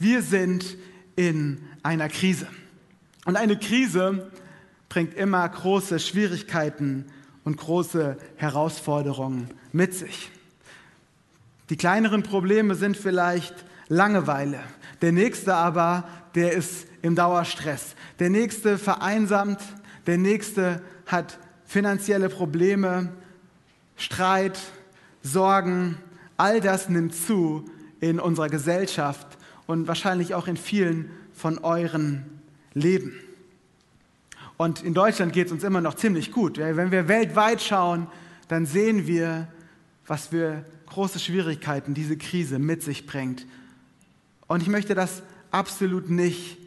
Wir sind in einer Krise. Und eine Krise bringt immer große Schwierigkeiten und große Herausforderungen mit sich. Die kleineren Probleme sind vielleicht Langeweile. Der nächste aber, der ist im Dauerstress. Der nächste vereinsamt. Der nächste hat finanzielle Probleme, Streit, Sorgen. All das nimmt zu in unserer Gesellschaft und wahrscheinlich auch in vielen von euren Leben. Und in Deutschland geht es uns immer noch ziemlich gut. Wenn wir weltweit schauen, dann sehen wir, was für große Schwierigkeiten diese Krise mit sich bringt. Und ich möchte das absolut nicht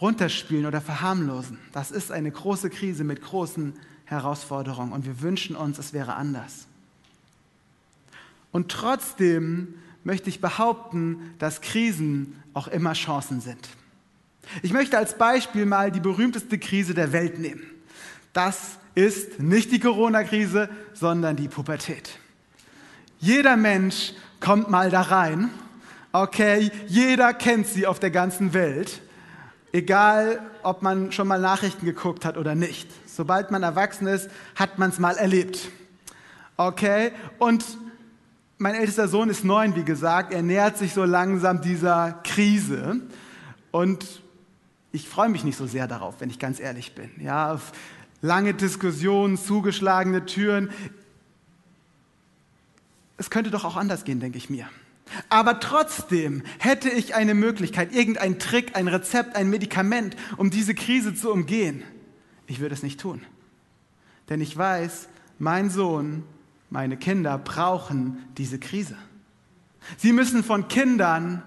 runterspielen oder verharmlosen. Das ist eine große Krise mit großen Herausforderungen und wir wünschen uns, es wäre anders. Und trotzdem möchte ich behaupten, dass Krisen auch immer Chancen sind. Ich möchte als Beispiel mal die berühmteste Krise der Welt nehmen. Das ist nicht die Corona-Krise, sondern die Pubertät. Jeder Mensch kommt mal da rein. Okay, jeder kennt sie auf der ganzen Welt. Egal, ob man schon mal Nachrichten geguckt hat oder nicht. Sobald man erwachsen ist, hat man es mal erlebt. Okay, und mein ältester Sohn ist neun, wie gesagt. Er nähert sich so langsam dieser Krise. Und ich freue mich nicht so sehr darauf, wenn ich ganz ehrlich bin. Ja, auf lange Diskussionen, zugeschlagene Türen. Es könnte doch auch anders gehen, denke ich mir. Aber trotzdem hätte ich eine Möglichkeit, irgendein Trick, ein Rezept, ein Medikament, um diese Krise zu umgehen. Ich würde es nicht tun. Denn ich weiß, mein Sohn, meine Kinder brauchen diese Krise. Sie müssen von Kindern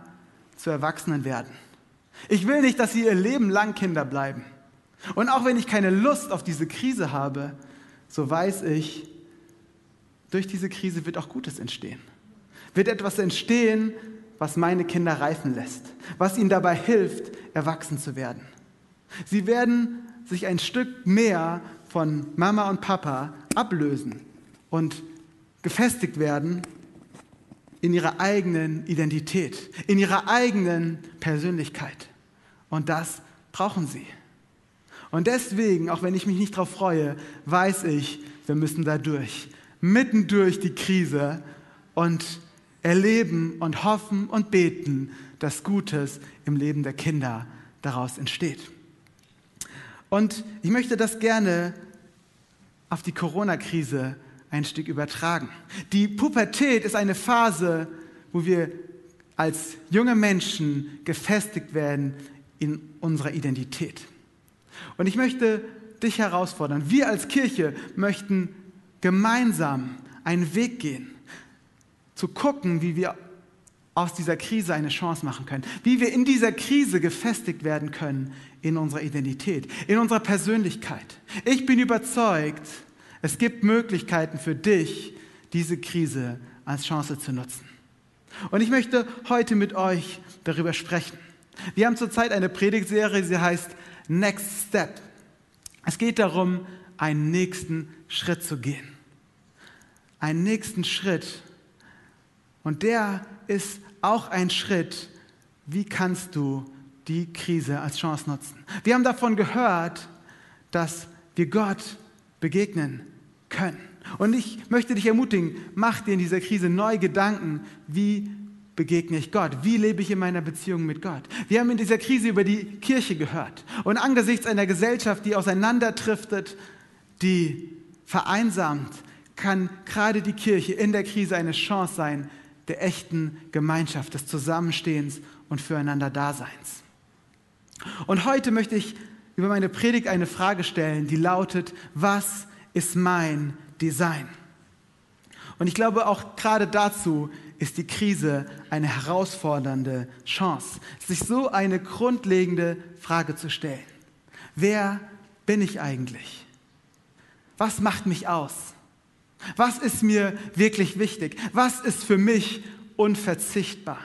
zu Erwachsenen werden. Ich will nicht, dass sie ihr Leben lang Kinder bleiben. Und auch wenn ich keine Lust auf diese Krise habe, so weiß ich, durch diese Krise wird auch Gutes entstehen. Wird etwas entstehen, was meine Kinder reifen lässt, was ihnen dabei hilft, erwachsen zu werden. Sie werden sich ein Stück mehr von Mama und Papa ablösen und gefestigt werden in ihrer eigenen Identität, in ihrer eigenen Persönlichkeit. Und das brauchen sie. Und deswegen, auch wenn ich mich nicht darauf freue, weiß ich, wir müssen da durch, mitten durch die Krise und erleben und hoffen und beten, dass Gutes im Leben der Kinder daraus entsteht. Und ich möchte das gerne auf die Corona-Krise ein Stück übertragen. Die Pubertät ist eine Phase, wo wir als junge Menschen gefestigt werden in unserer Identität. Und ich möchte dich herausfordern. Wir als Kirche möchten gemeinsam einen Weg gehen, zu gucken, wie wir aus dieser Krise eine Chance machen können, wie wir in dieser Krise gefestigt werden können in unserer Identität, in unserer Persönlichkeit. Ich bin überzeugt, es gibt Möglichkeiten für dich, diese Krise als Chance zu nutzen. Und ich möchte heute mit euch darüber sprechen. Wir haben zurzeit eine Predigtserie, sie heißt Next Step. Es geht darum, einen nächsten Schritt zu gehen. Einen nächsten Schritt. Und der ist auch ein Schritt, wie kannst du die Krise als Chance nutzen. Wir haben davon gehört, dass wir Gott begegnen können. Und ich möchte dich ermutigen, mach dir in dieser Krise neu Gedanken, wie begegne ich Gott? Wie lebe ich in meiner Beziehung mit Gott? Wir haben in dieser Krise über die Kirche gehört. Und angesichts einer Gesellschaft, die auseinanderdriftet, die vereinsamt, kann gerade die Kirche in der Krise eine Chance sein der echten Gemeinschaft, des Zusammenstehens und füreinander Daseins. Und heute möchte ich über meine Predigt eine Frage stellen, die lautet, was ist mein Design? Und ich glaube, auch gerade dazu ist die Krise eine herausfordernde Chance, sich so eine grundlegende Frage zu stellen. Wer bin ich eigentlich? Was macht mich aus? Was ist mir wirklich wichtig? Was ist für mich unverzichtbar?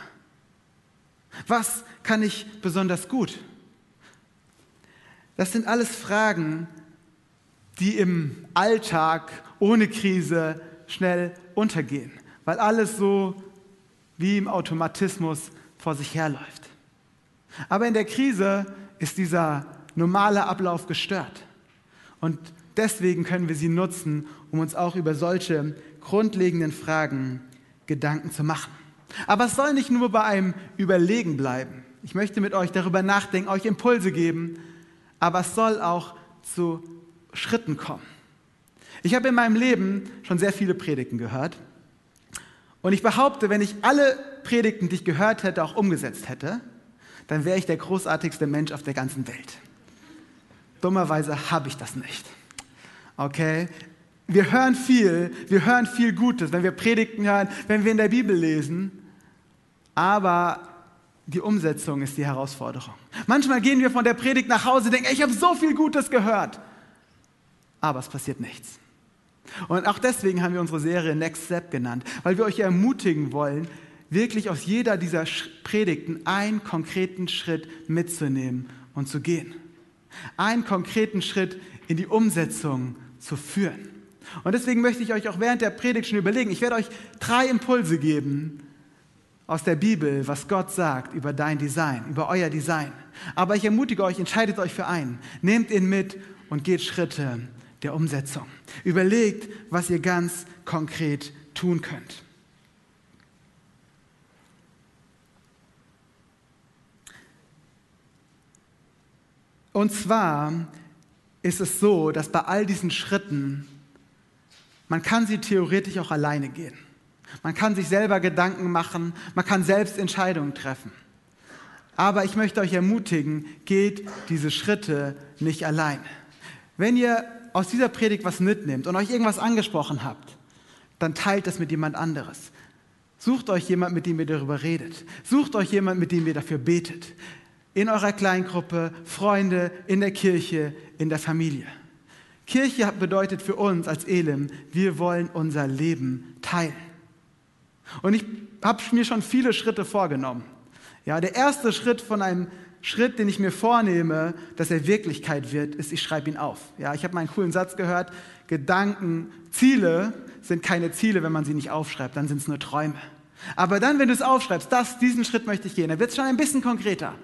Was kann ich besonders gut? Das sind alles Fragen, die im Alltag ohne Krise schnell untergehen, weil alles so wie im Automatismus vor sich herläuft. Aber in der Krise ist dieser normale Ablauf gestört. Und deswegen können wir sie nutzen, um uns auch über solche grundlegenden Fragen Gedanken zu machen. Aber es soll nicht nur bei einem Überlegen bleiben. Ich möchte mit euch darüber nachdenken, euch Impulse geben, aber es soll auch zu Schritten kommen. Ich habe in meinem Leben schon sehr viele Predigten gehört. Und ich behaupte, wenn ich alle Predigten, die ich gehört hätte, auch umgesetzt hätte, dann wäre ich der großartigste Mensch auf der ganzen Welt. Dummerweise habe ich das nicht. Okay? Wir hören viel, wir hören viel Gutes, wenn wir Predigten hören, wenn wir in der Bibel lesen, aber die Umsetzung ist die Herausforderung. Manchmal gehen wir von der Predigt nach Hause, denken, ich habe so viel Gutes gehört, aber es passiert nichts. Und auch deswegen haben wir unsere Serie Next Step genannt, weil wir euch ermutigen wollen, wirklich aus jeder dieser Predigten einen konkreten Schritt mitzunehmen und zu gehen. Einen konkreten Schritt in die Umsetzung zu führen. Und deswegen möchte ich euch auch während der Predigt schon überlegen, ich werde euch drei Impulse geben aus der Bibel, was Gott sagt über dein Design, über euer Design. Aber ich ermutige euch, entscheidet euch für einen, nehmt ihn mit und geht Schritte der Umsetzung. Überlegt, was ihr ganz konkret tun könnt. Und zwar ist es so, dass bei all diesen Schritten, man kann sie theoretisch auch alleine gehen. Man kann sich selber Gedanken machen, man kann selbst Entscheidungen treffen. Aber ich möchte euch ermutigen, geht diese Schritte nicht allein. Wenn ihr aus dieser Predigt was mitnehmt und euch irgendwas angesprochen habt, dann teilt das mit jemand anderes. Sucht euch jemand, mit dem ihr darüber redet. Sucht euch jemand, mit dem ihr dafür betet. In eurer Kleingruppe, Freunde, in der Kirche, in der Familie. Kirche bedeutet für uns als Elim, wir wollen unser Leben teilen. Und ich habe mir schon viele Schritte vorgenommen. Ja, der erste Schritt von einem Schritt, den ich mir vornehme, dass er Wirklichkeit wird, ist, ich schreibe ihn auf. Ja, ich habe mal einen coolen Satz gehört, Gedanken, Ziele sind keine Ziele, wenn man sie nicht aufschreibt, dann sind es nur Träume. Aber dann, wenn du es aufschreibst, das, diesen Schritt möchte ich gehen, dann wird es schon ein bisschen konkreter.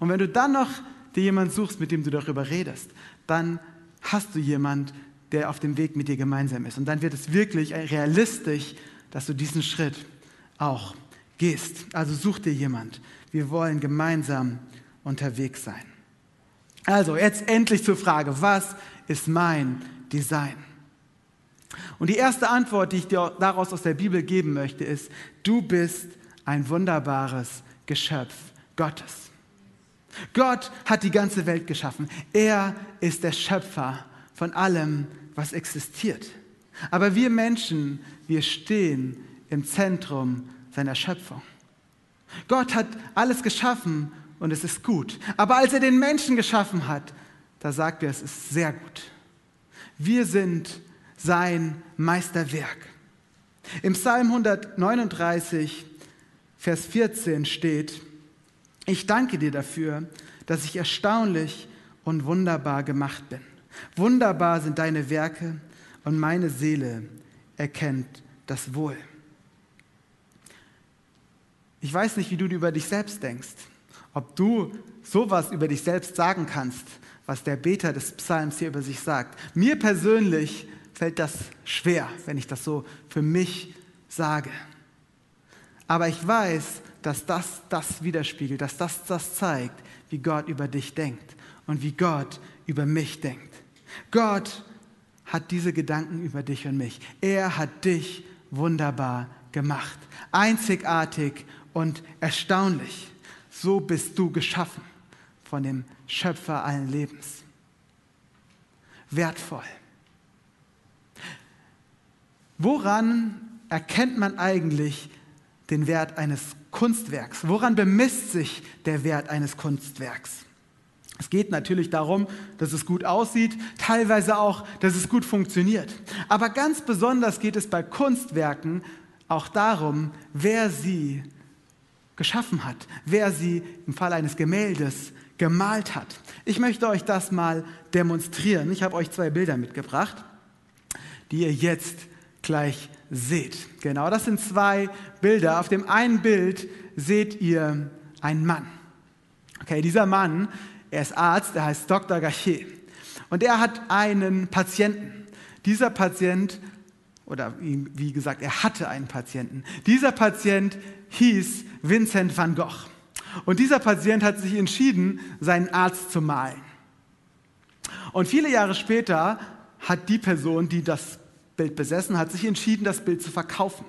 Und wenn du dann noch dir jemand suchst, mit dem du darüber redest, dann hast du jemand, der auf dem Weg mit dir gemeinsam ist. Und dann wird es wirklich realistisch, dass du diesen Schritt auch gehst. Also such dir jemand. Wir wollen gemeinsam unterwegs sein. Also jetzt endlich zur Frage, was ist mein Design? Und die erste Antwort, die ich dir daraus aus der Bibel geben möchte, ist, du bist ein wunderbares Geschöpf Gottes. Gott hat die ganze Welt geschaffen. Er ist der Schöpfer von allem, was existiert. Aber wir Menschen, wir stehen im Zentrum seiner Schöpfung. Gott hat alles geschaffen und es ist gut. Aber als er den Menschen geschaffen hat, da sagt er, es ist sehr gut. Wir sind sein Meisterwerk. Im Psalm 139, Vers 14 steht, ich danke dir dafür, dass ich erstaunlich und wunderbar gemacht bin. Wunderbar sind deine Werke und meine Seele erkennt das Wohl. Ich weiß nicht, wie du über dich selbst denkst, ob du sowas über dich selbst sagen kannst, was der Beter des Psalms hier über sich sagt. Mir persönlich fällt das schwer, wenn ich das so für mich sage. Aber ich weiß, dass das das widerspiegelt, dass das das zeigt, wie Gott über dich denkt und wie Gott über mich denkt. Gott hat diese Gedanken über dich und mich. Er hat dich wunderbar gemacht, einzigartig und erstaunlich. So bist du geschaffen von dem Schöpfer allen Lebens. Wertvoll. Woran erkennt man eigentlich den Wert eines Kunstwerks? Woran bemisst sich der Wert eines Kunstwerks? Es geht natürlich darum, dass es gut aussieht, teilweise auch, dass es gut funktioniert. Aber ganz besonders geht es bei Kunstwerken auch darum, wer sie geschaffen hat, wer sie im Fall eines Gemäldes gemalt hat. Ich möchte euch das mal demonstrieren. Ich habe euch zwei Bilder mitgebracht, die ihr jetzt gleich seht. Genau, das sind zwei Bilder. Auf dem einen Bild seht ihr einen Mann. Okay, dieser Mann, er ist Arzt, der heißt Dr. Gachet. Und er hat einen Patienten. Dieser Patient, oder wie gesagt, er hatte einen Patienten. Dieser Patient hieß Vincent van Gogh. Und dieser Patient hat sich entschieden, seinen Arzt zu malen. Und viele Jahre später hat die Person, die das Bild besessen hat, sich entschieden, das Bild zu verkaufen.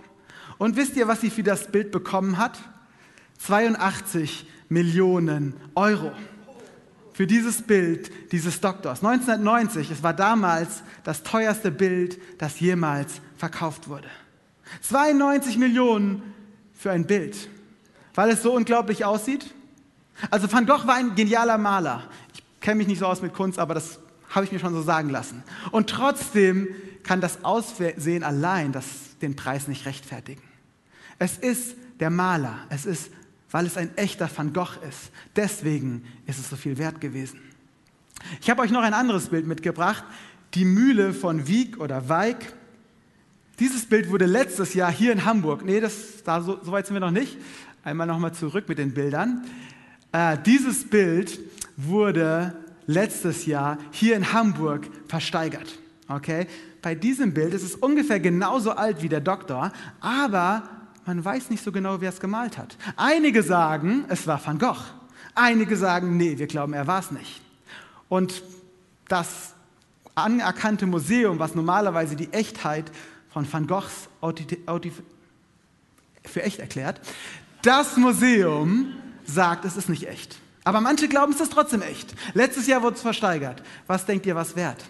Und wisst ihr, was sie für das Bild bekommen hat? 82 Millionen Euro für dieses Bild dieses Doktors. 1990, es war damals das teuerste Bild, das jemals verkauft wurde. 92 Millionen für ein Bild, weil es so unglaublich aussieht. Also Van Gogh war ein genialer Maler. Ich kenne mich nicht so aus mit Kunst, aber das habe ich mir schon so sagen lassen. Und trotzdem kann das Aussehen allein das, den Preis nicht rechtfertigen. Es ist der Maler, es ist, weil es ein echter Van Gogh ist. Deswegen ist es so viel wert gewesen. Ich habe euch noch ein anderes Bild mitgebracht, die Mühle von Wieg oder Weig. Dieses Bild wurde letztes Jahr hier in Hamburg, nee, das, da, so, so weit sind wir noch nicht, einmal nochmal zurück mit den Bildern. Äh, dieses Bild wurde letztes Jahr hier in Hamburg versteigert. Okay? Bei diesem Bild ist es ungefähr genauso alt wie der Doktor, aber man weiß nicht so genau, wer es gemalt hat. Einige sagen, es war Van Gogh. Einige sagen, nee, wir glauben, er war es nicht. Und das anerkannte Museum, was normalerweise die Echtheit von Van Goghs für echt erklärt, das Museum sagt, es ist nicht echt. Aber manche glauben, es ist trotzdem echt. Letztes Jahr wurde es versteigert. Was denkt ihr, was wert?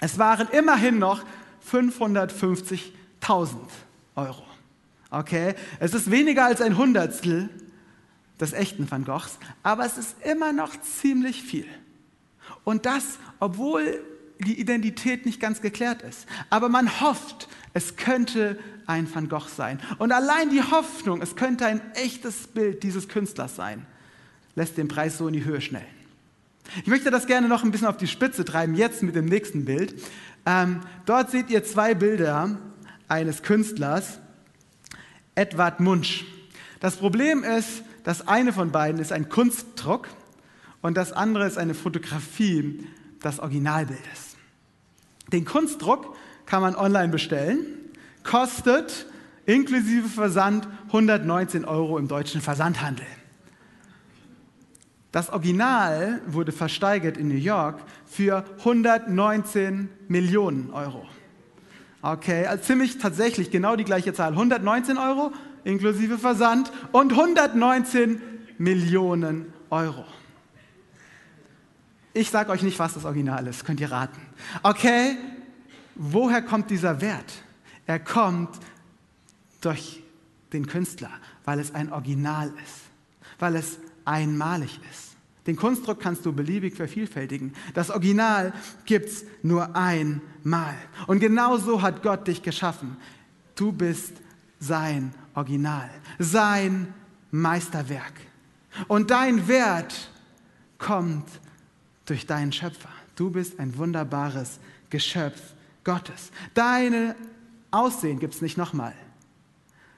Es waren immerhin noch 550.000 Euro. Okay? Es ist weniger als ein Hundertstel des echten Van Goghs, aber es ist immer noch ziemlich viel. Und das, obwohl die Identität nicht ganz geklärt ist. Aber man hofft, es könnte ein Van Gogh sein. Und allein die Hoffnung, es könnte ein echtes Bild dieses Künstlers sein, lässt den Preis so in die Höhe schnellen. Ich möchte das gerne noch ein bisschen auf die Spitze treiben, jetzt mit dem nächsten Bild. Ähm, dort seht ihr zwei Bilder eines Künstlers, Edward Munch. Das Problem ist, das eine von beiden ist ein Kunstdruck und das andere ist eine Fotografie des Originalbildes. Den Kunstdruck kann man online bestellen, kostet inklusive Versand 119 Euro im deutschen Versandhandel. Das Original wurde versteigert in New York für 119 Millionen Euro. Okay, also ziemlich tatsächlich genau die gleiche Zahl. 119 Euro inklusive Versand und 119 Millionen Euro. Ich sage euch nicht, was das Original ist, könnt ihr raten. Okay, woher kommt dieser Wert? Er kommt durch den Künstler, weil es ein Original ist, weil es einmalig ist. Den Kunstdruck kannst du beliebig vervielfältigen. Das Original gibt es nur einmal. Und genau so hat Gott dich geschaffen. Du bist sein Original, sein Meisterwerk. Und dein Wert kommt durch deinen Schöpfer. Du bist ein wunderbares Geschöpf Gottes. Deine Aussehen gibt es nicht nochmal.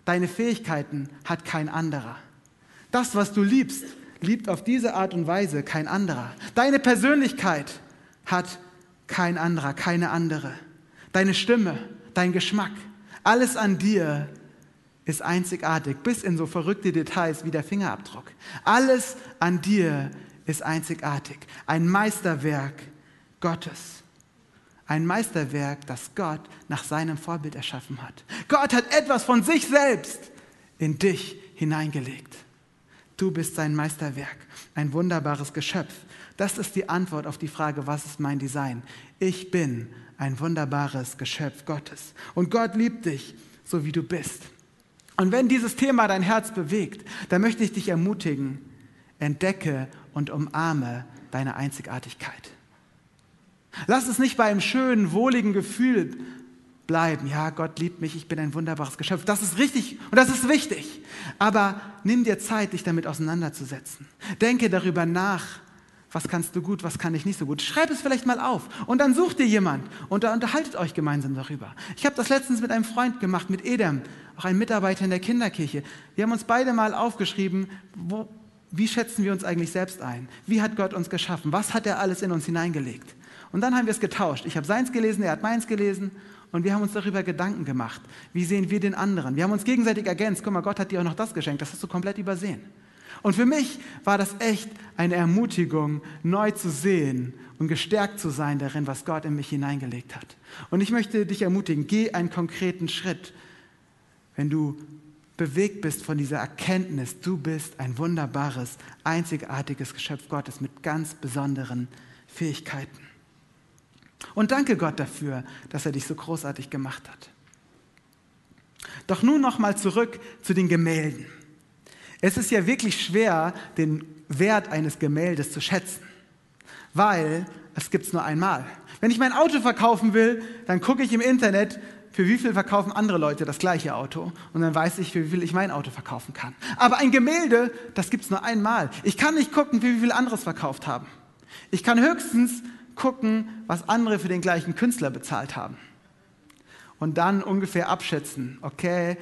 Deine Fähigkeiten hat kein anderer. Das, was du liebst, liebt auf diese Art und Weise kein anderer. Deine Persönlichkeit hat kein anderer, keine andere. Deine Stimme, dein Geschmack, alles an dir ist einzigartig, bis in so verrückte Details wie der Fingerabdruck. Alles an dir ist einzigartig. Ein Meisterwerk Gottes. Ein Meisterwerk, das Gott nach seinem Vorbild erschaffen hat. Gott hat etwas von sich selbst in dich hineingelegt. Du bist sein Meisterwerk, ein wunderbares Geschöpf. Das ist die Antwort auf die Frage, was ist mein Design? Ich bin ein wunderbares Geschöpf Gottes. Und Gott liebt dich, so wie du bist. Und wenn dieses Thema dein Herz bewegt, dann möchte ich dich ermutigen, entdecke und umarme deine Einzigartigkeit. Lass es nicht bei einem schönen, wohligen Gefühl bleiben. Ja, Gott liebt mich, ich bin ein wunderbares Geschöpf. Das ist richtig und das ist wichtig. Aber nimm dir Zeit, dich damit auseinanderzusetzen. Denke darüber nach, was kannst du gut, was kann ich nicht so gut. Schreib es vielleicht mal auf und dann sucht dir jemand und da unterhaltet euch gemeinsam darüber. Ich habe das letztens mit einem Freund gemacht, mit Edem, auch ein Mitarbeiter in der Kinderkirche. Wir haben uns beide mal aufgeschrieben, wo, wie schätzen wir uns eigentlich selbst ein? Wie hat Gott uns geschaffen? Was hat er alles in uns hineingelegt? Und dann haben wir es getauscht. Ich habe seins gelesen, er hat meins gelesen und wir haben uns darüber Gedanken gemacht. Wie sehen wir den anderen? Wir haben uns gegenseitig ergänzt. Guck mal, Gott hat dir auch noch das geschenkt. Das hast du komplett übersehen. Und für mich war das echt eine Ermutigung, neu zu sehen und gestärkt zu sein darin, was Gott in mich hineingelegt hat. Und ich möchte dich ermutigen, geh einen konkreten Schritt, wenn du bewegt bist von dieser Erkenntnis, du bist ein wunderbares, einzigartiges Geschöpf Gottes mit ganz besonderen Fähigkeiten. Und danke Gott dafür, dass er dich so großartig gemacht hat. Doch nun noch mal zurück zu den Gemälden. Es ist ja wirklich schwer, den Wert eines Gemäldes zu schätzen, weil es gibt es nur einmal. Wenn ich mein Auto verkaufen will, dann gucke ich im Internet, für wie viel verkaufen andere Leute das gleiche Auto und dann weiß ich, für wie viel ich mein Auto verkaufen kann. Aber ein Gemälde, das gibt es nur einmal. Ich kann nicht gucken, für wie viel anderes verkauft haben. Ich kann höchstens gucken, was andere für den gleichen Künstler bezahlt haben. Und dann ungefähr abschätzen, okay,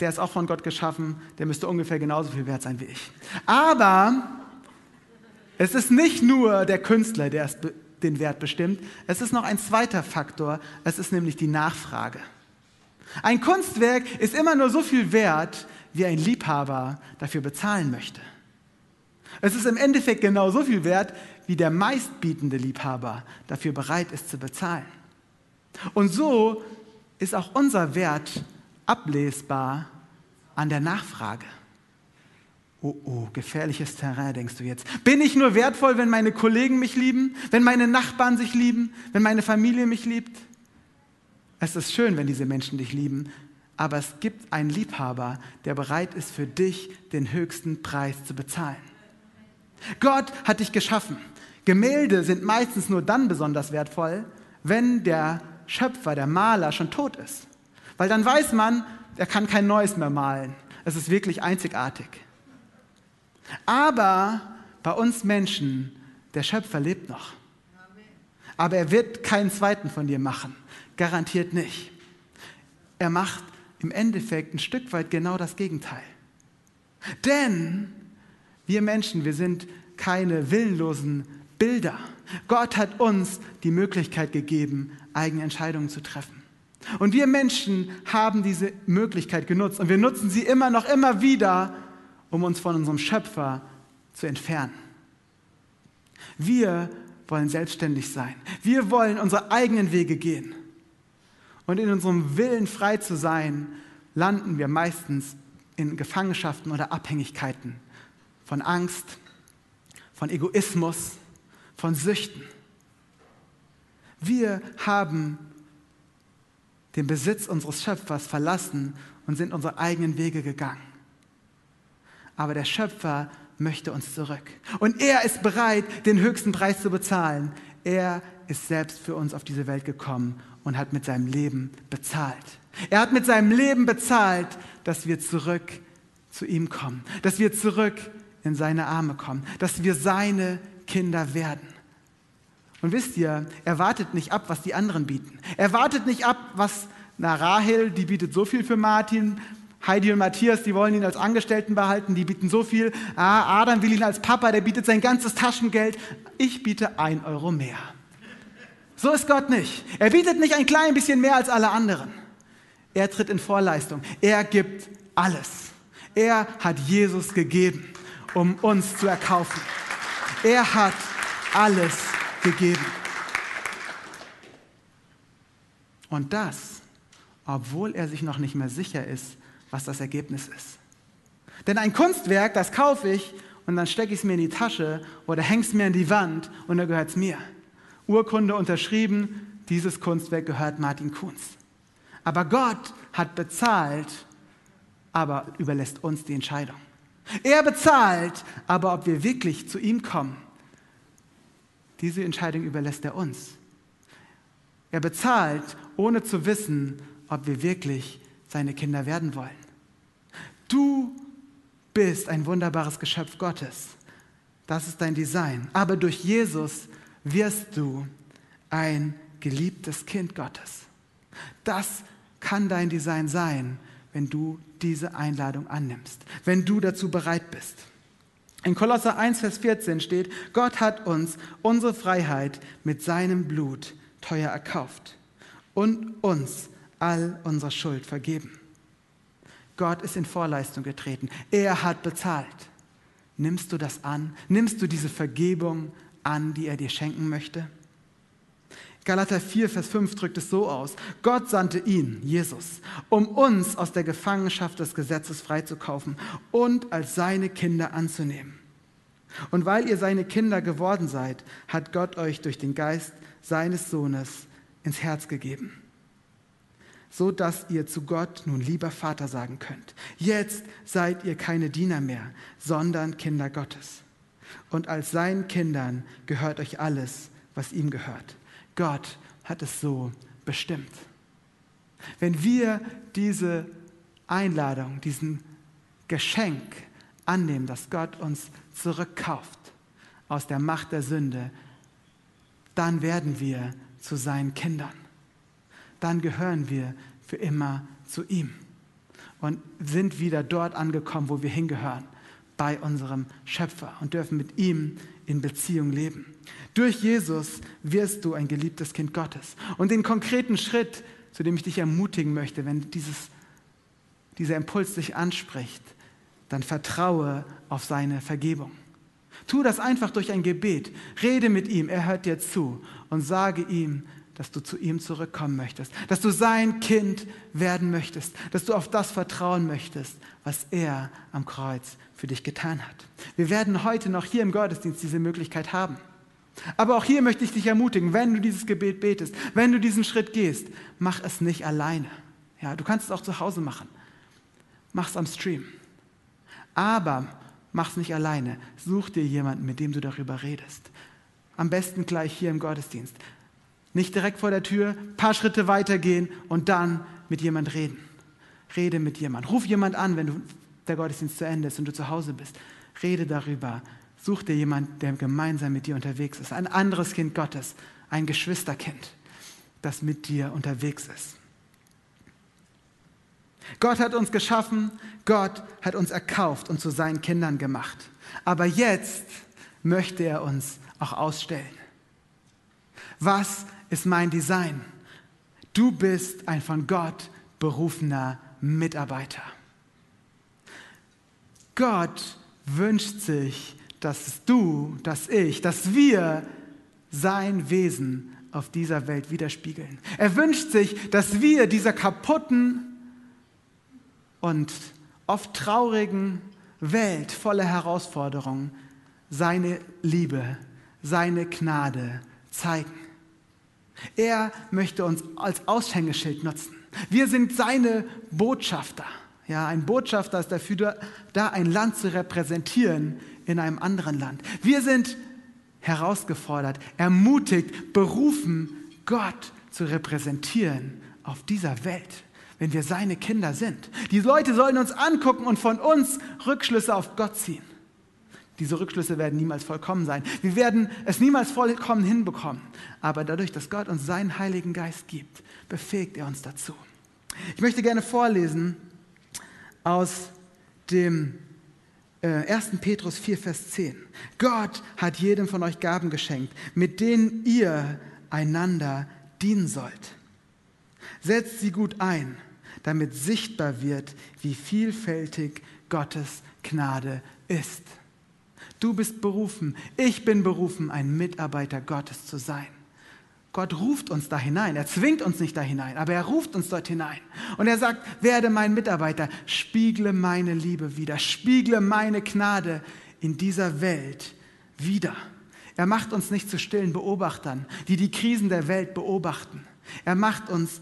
der ist auch von Gott geschaffen, der müsste ungefähr genauso viel wert sein wie ich. Aber es ist nicht nur der Künstler, der den Wert bestimmt, es ist noch ein zweiter Faktor, es ist nämlich die Nachfrage. Ein Kunstwerk ist immer nur so viel wert, wie ein Liebhaber dafür bezahlen möchte. Es ist im Endeffekt genau so viel wert, wie der meistbietende Liebhaber dafür bereit ist zu bezahlen. Und so ist auch unser Wert ablesbar an der Nachfrage. Oh, oh, gefährliches Terrain, denkst du jetzt. Bin ich nur wertvoll, wenn meine Kollegen mich lieben, wenn meine Nachbarn sich lieben, wenn meine Familie mich liebt? Es ist schön, wenn diese Menschen dich lieben, aber es gibt einen Liebhaber, der bereit ist, für dich den höchsten Preis zu bezahlen. Gott hat dich geschaffen. Gemälde sind meistens nur dann besonders wertvoll, wenn der Schöpfer, der Maler schon tot ist. Weil dann weiß man, er kann kein neues mehr malen. Es ist wirklich einzigartig. Aber bei uns Menschen, der Schöpfer lebt noch. Aber er wird keinen zweiten von dir machen. Garantiert nicht. Er macht im Endeffekt ein Stück weit genau das Gegenteil. Denn wir Menschen, wir sind keine willenlosen Bilder. Gott hat uns die Möglichkeit gegeben, eigene Entscheidungen zu treffen. Und wir Menschen haben diese Möglichkeit genutzt und wir nutzen sie immer noch, immer wieder, um uns von unserem Schöpfer zu entfernen. Wir wollen selbstständig sein. Wir wollen unsere eigenen Wege gehen. Und in unserem Willen frei zu sein, landen wir meistens in Gefangenschaften oder Abhängigkeiten von Angst, von Egoismus, von Süchten. Wir haben den Besitz unseres Schöpfers verlassen und sind unsere eigenen Wege gegangen. Aber der Schöpfer möchte uns zurück. Und er ist bereit, den höchsten Preis zu bezahlen. Er ist selbst für uns auf diese Welt gekommen und hat mit seinem Leben bezahlt. Er hat mit seinem Leben bezahlt, dass wir zurück zu ihm kommen, dass wir zurück in seine Arme kommen, dass wir seine Kinder werden. Und wisst ihr, er wartet nicht ab, was die anderen bieten. Er wartet nicht ab, was, na, Rahel, die bietet so viel für Martin, Heidi und Matthias, die wollen ihn als Angestellten behalten, die bieten so viel. Ah, Adam will ihn als Papa, der bietet sein ganzes Taschengeld. Ich biete ein Euro mehr. So ist Gott nicht. Er bietet nicht ein klein bisschen mehr als alle anderen. Er tritt in Vorleistung. Er gibt alles. Er hat Jesus gegeben, um uns zu erkaufen. Er hat alles gegeben. Und das, obwohl er sich noch nicht mehr sicher ist, was das Ergebnis ist. Denn ein Kunstwerk, das kaufe ich und dann stecke ich es mir in die Tasche oder hänge es mir in die Wand und dann gehört es mir. Urkunde unterschrieben, dieses Kunstwerk gehört Martin Kunz. Aber Gott hat bezahlt, aber überlässt uns die Entscheidung. Er bezahlt, aber ob wir wirklich zu ihm kommen, diese Entscheidung überlässt er uns. Er bezahlt, ohne zu wissen, ob wir wirklich seine Kinder werden wollen. Du bist ein wunderbares Geschöpf Gottes. Das ist dein Design. Aber durch Jesus wirst du ein geliebtes Kind Gottes. Das kann dein Design sein, wenn du diese Einladung annimmst, wenn du dazu bereit bist. In Kolosser 1, Vers 14 steht, Gott hat uns unsere Freiheit mit seinem Blut teuer erkauft und uns all unsere Schuld vergeben. Gott ist in Vorleistung getreten. Er hat bezahlt. Nimmst du das an? Nimmst du diese Vergebung an, die er dir schenken möchte? Galater 4, Vers 5 drückt es so aus. Gott sandte ihn, Jesus, um uns aus der Gefangenschaft des Gesetzes freizukaufen und als seine Kinder anzunehmen. Und weil ihr seine Kinder geworden seid, hat Gott euch durch den Geist seines Sohnes ins Herz gegeben, so dass ihr zu Gott nun lieber Vater sagen könnt. Jetzt seid ihr keine Diener mehr, sondern Kinder Gottes. Und als seinen Kindern gehört euch alles, was ihm gehört. Gott hat es so bestimmt. Wenn wir diese Einladung, diesen Geschenk annehmen, dass Gott uns zurückkauft aus der Macht der Sünde, dann werden wir zu seinen Kindern. Dann gehören wir für immer zu ihm und sind wieder dort angekommen, wo wir hingehören, bei unserem Schöpfer und dürfen mit ihm in Beziehung leben. Durch Jesus wirst du ein geliebtes Kind Gottes. Und den konkreten Schritt, zu dem ich dich ermutigen möchte, wenn dieses, dieser Impuls dich anspricht, dann vertraue auf seine Vergebung. Tu das einfach durch ein Gebet. Rede mit ihm, er hört dir zu und sage ihm, dass du zu ihm zurückkommen möchtest, dass du sein Kind werden möchtest, dass du auf das vertrauen möchtest, was er am Kreuz für dich getan hat. Wir werden heute noch hier im Gottesdienst diese Möglichkeit haben. Aber auch hier möchte ich dich ermutigen, wenn du dieses Gebet betest, wenn du diesen Schritt gehst, mach es nicht alleine. Ja, du kannst es auch zu Hause machen. Mach es am Stream. Aber mach es nicht alleine. Such dir jemanden, mit dem du darüber redest. Am besten gleich hier im Gottesdienst. Nicht direkt vor der Tür, paar Schritte weitergehen und dann mit jemand reden. Rede mit jemand. Ruf jemand an, wenn du der Gottesdienst zu Ende ist und du zu Hause bist. Rede darüber. Such dir jemanden, der gemeinsam mit dir unterwegs ist. Ein anderes Kind Gottes, ein Geschwisterkind, das mit dir unterwegs ist. Gott hat uns geschaffen, Gott hat uns erkauft und zu seinen Kindern gemacht. Aber jetzt möchte er uns auch ausstellen. Was ist mein Design? Du bist ein von Gott berufener Mitarbeiter. Gott wünscht sich, dass du, dass ich, dass wir sein Wesen auf dieser Welt widerspiegeln. Er wünscht sich, dass wir dieser kaputten und oft traurigen Welt voller Herausforderungen seine Liebe, seine Gnade zeigen. Er möchte uns als Aushängeschild nutzen. Wir sind seine Botschafter. Ja, ein Botschafter ist dafür da, ein Land zu repräsentieren in einem anderen Land. Wir sind herausgefordert, ermutigt, berufen, Gott zu repräsentieren auf dieser Welt, wenn wir seine Kinder sind. Die Leute sollen uns angucken und von uns Rückschlüsse auf Gott ziehen. Diese Rückschlüsse werden niemals vollkommen sein. Wir werden es niemals vollkommen hinbekommen. Aber dadurch, dass Gott uns seinen Heiligen Geist gibt, befähigt er uns dazu. Ich möchte gerne vorlesen aus dem äh, 1. Petrus 4, Vers 10. Gott hat jedem von euch Gaben geschenkt, mit denen ihr einander dienen sollt. Setzt sie gut ein, damit sichtbar wird, wie vielfältig Gottes Gnade ist. Du bist berufen, ich bin berufen, ein Mitarbeiter Gottes zu sein. Gott ruft uns da hinein. Er zwingt uns nicht da hinein, aber er ruft uns dort hinein. Und er sagt, werde mein Mitarbeiter, spiegle meine Liebe wieder, spiegle meine Gnade in dieser Welt wieder. Er macht uns nicht zu stillen Beobachtern, die die Krisen der Welt beobachten. Er macht uns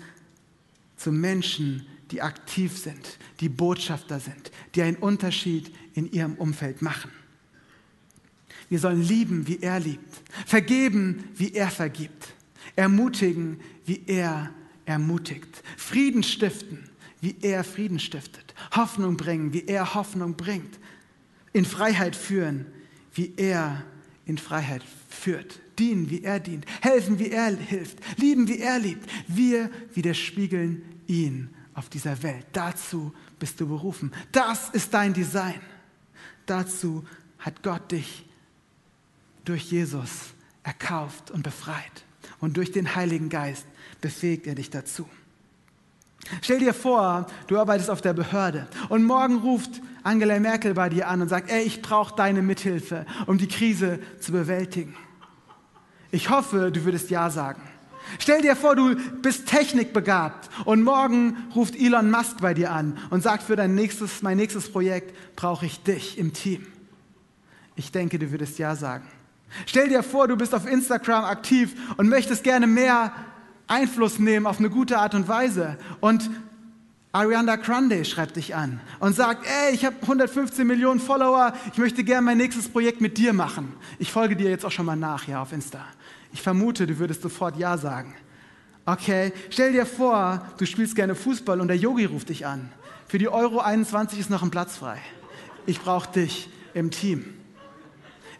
zu Menschen, die aktiv sind, die Botschafter sind, die einen Unterschied in ihrem Umfeld machen. Wir sollen lieben, wie er liebt, vergeben, wie er vergibt ermutigen, wie er ermutigt, Frieden stiften, wie er Frieden stiftet, Hoffnung bringen, wie er Hoffnung bringt, in Freiheit führen, wie er in Freiheit führt. Dienen, wie er dient. Helfen, wie er hilft. Lieben, wie er liebt. Wir widerspiegeln ihn auf dieser Welt. Dazu bist du berufen. Das ist dein Design. Dazu hat Gott dich durch Jesus erkauft und befreit. Und durch den Heiligen Geist befähigt er dich dazu. Stell dir vor, du arbeitest auf der Behörde und morgen ruft Angela Merkel bei dir an und sagt, ey, ich brauche deine Mithilfe, um die Krise zu bewältigen. Ich hoffe, du würdest Ja sagen. Stell dir vor, du bist technikbegabt und morgen ruft Elon Musk bei dir an und sagt, für dein nächstes, mein nächstes Projekt brauche ich dich im Team. Ich denke, du würdest Ja sagen. Stell dir vor, du bist auf Instagram aktiv und möchtest gerne mehr Einfluss nehmen auf eine gute Art und Weise. Und Ariana Grande schreibt dich an und sagt, ey, ich habe 115 Millionen Follower, ich möchte gerne mein nächstes Projekt mit dir machen. Ich folge dir jetzt auch schon mal nach, ja, auf Insta. Ich vermute, du würdest sofort Ja sagen. Okay, stell dir vor, du spielst gerne Fußball und der Yogi ruft dich an. Für die Euro 21 ist noch ein Platz frei. Ich brauche dich im Team.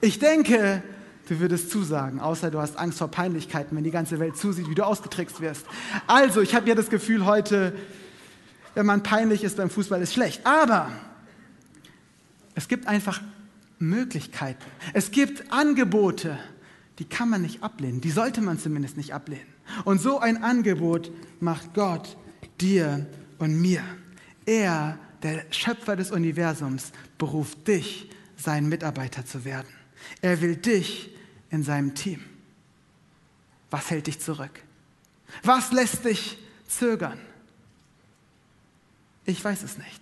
Ich denke, Du würdest zusagen, außer du hast Angst vor Peinlichkeiten, wenn die ganze Welt zusieht, wie du ausgetrickst wirst. Also, ich habe ja das Gefühl heute, wenn man peinlich ist beim Fußball, ist schlecht. Aber es gibt einfach Möglichkeiten. Es gibt Angebote, die kann man nicht ablehnen. Die sollte man zumindest nicht ablehnen. Und so ein Angebot macht Gott dir und mir. Er, der Schöpfer des Universums, beruft dich, sein Mitarbeiter zu werden. Er will dich in seinem Team? Was hält dich zurück? Was lässt dich zögern? Ich weiß es nicht.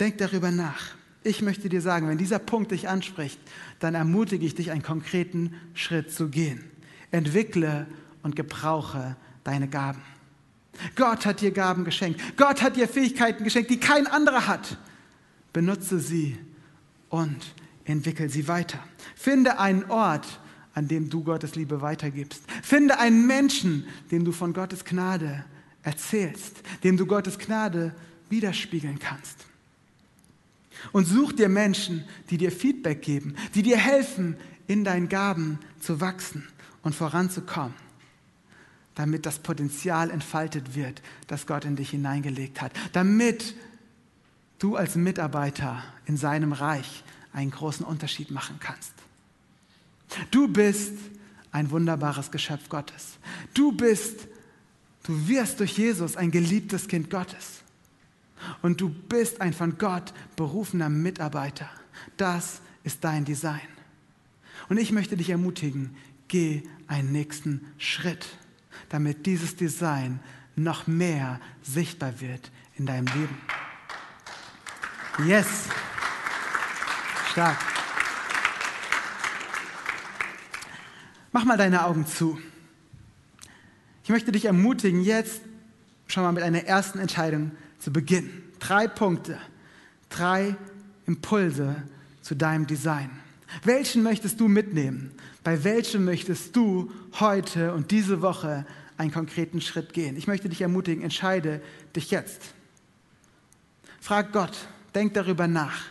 Denk darüber nach. Ich möchte dir sagen, wenn dieser Punkt dich anspricht, dann ermutige ich dich, einen konkreten Schritt zu gehen. Entwickle und gebrauche deine Gaben. Gott hat dir Gaben geschenkt. Gott hat dir Fähigkeiten geschenkt, die kein anderer hat. Benutze sie und entwickel sie weiter. Finde einen Ort, an dem du Gottes Liebe weitergibst. Finde einen Menschen, dem du von Gottes Gnade erzählst, dem du Gottes Gnade widerspiegeln kannst. Und such dir Menschen, die dir Feedback geben, die dir helfen, in deinen Gaben zu wachsen und voranzukommen, damit das Potenzial entfaltet wird, das Gott in dich hineingelegt hat, damit du als Mitarbeiter in seinem Reich einen großen Unterschied machen kannst. Du bist ein wunderbares Geschöpf Gottes. Du bist, du wirst durch Jesus ein geliebtes Kind Gottes. Und du bist ein von Gott berufener Mitarbeiter. Das ist dein Design. Und ich möchte dich ermutigen, geh einen nächsten Schritt, damit dieses Design noch mehr sichtbar wird in deinem Leben. Yes. Stark. Mach mal deine Augen zu. Ich möchte dich ermutigen, jetzt schon mal mit einer ersten Entscheidung zu beginnen. Drei Punkte, drei Impulse zu deinem Design. Welchen möchtest du mitnehmen? Bei welchem möchtest du heute und diese Woche einen konkreten Schritt gehen? Ich möchte dich ermutigen, entscheide dich jetzt. Frag Gott, denk darüber nach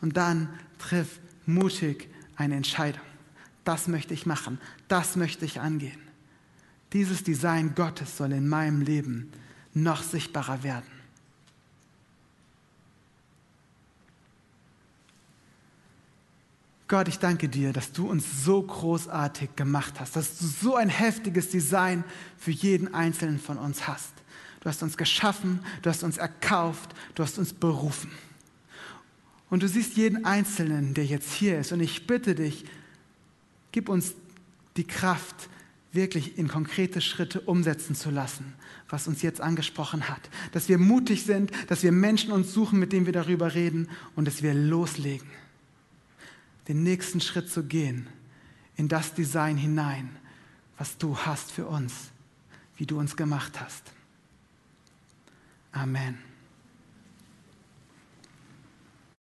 und dann triff mutig eine Entscheidung. Das möchte ich machen, das möchte ich angehen. Dieses Design Gottes soll in meinem Leben noch sichtbarer werden. Gott, ich danke dir, dass du uns so großartig gemacht hast, dass du so ein heftiges Design für jeden Einzelnen von uns hast. Du hast uns geschaffen, du hast uns erkauft, du hast uns berufen. Und du siehst jeden Einzelnen, der jetzt hier ist. Und ich bitte dich, gib uns die Kraft, wirklich in konkrete Schritte umsetzen zu lassen, was uns jetzt angesprochen hat. Dass wir mutig sind, dass wir Menschen uns suchen, mit denen wir darüber reden und dass wir loslegen. Den nächsten Schritt zu gehen in das Design hinein, was du hast für uns, wie du uns gemacht hast. Amen.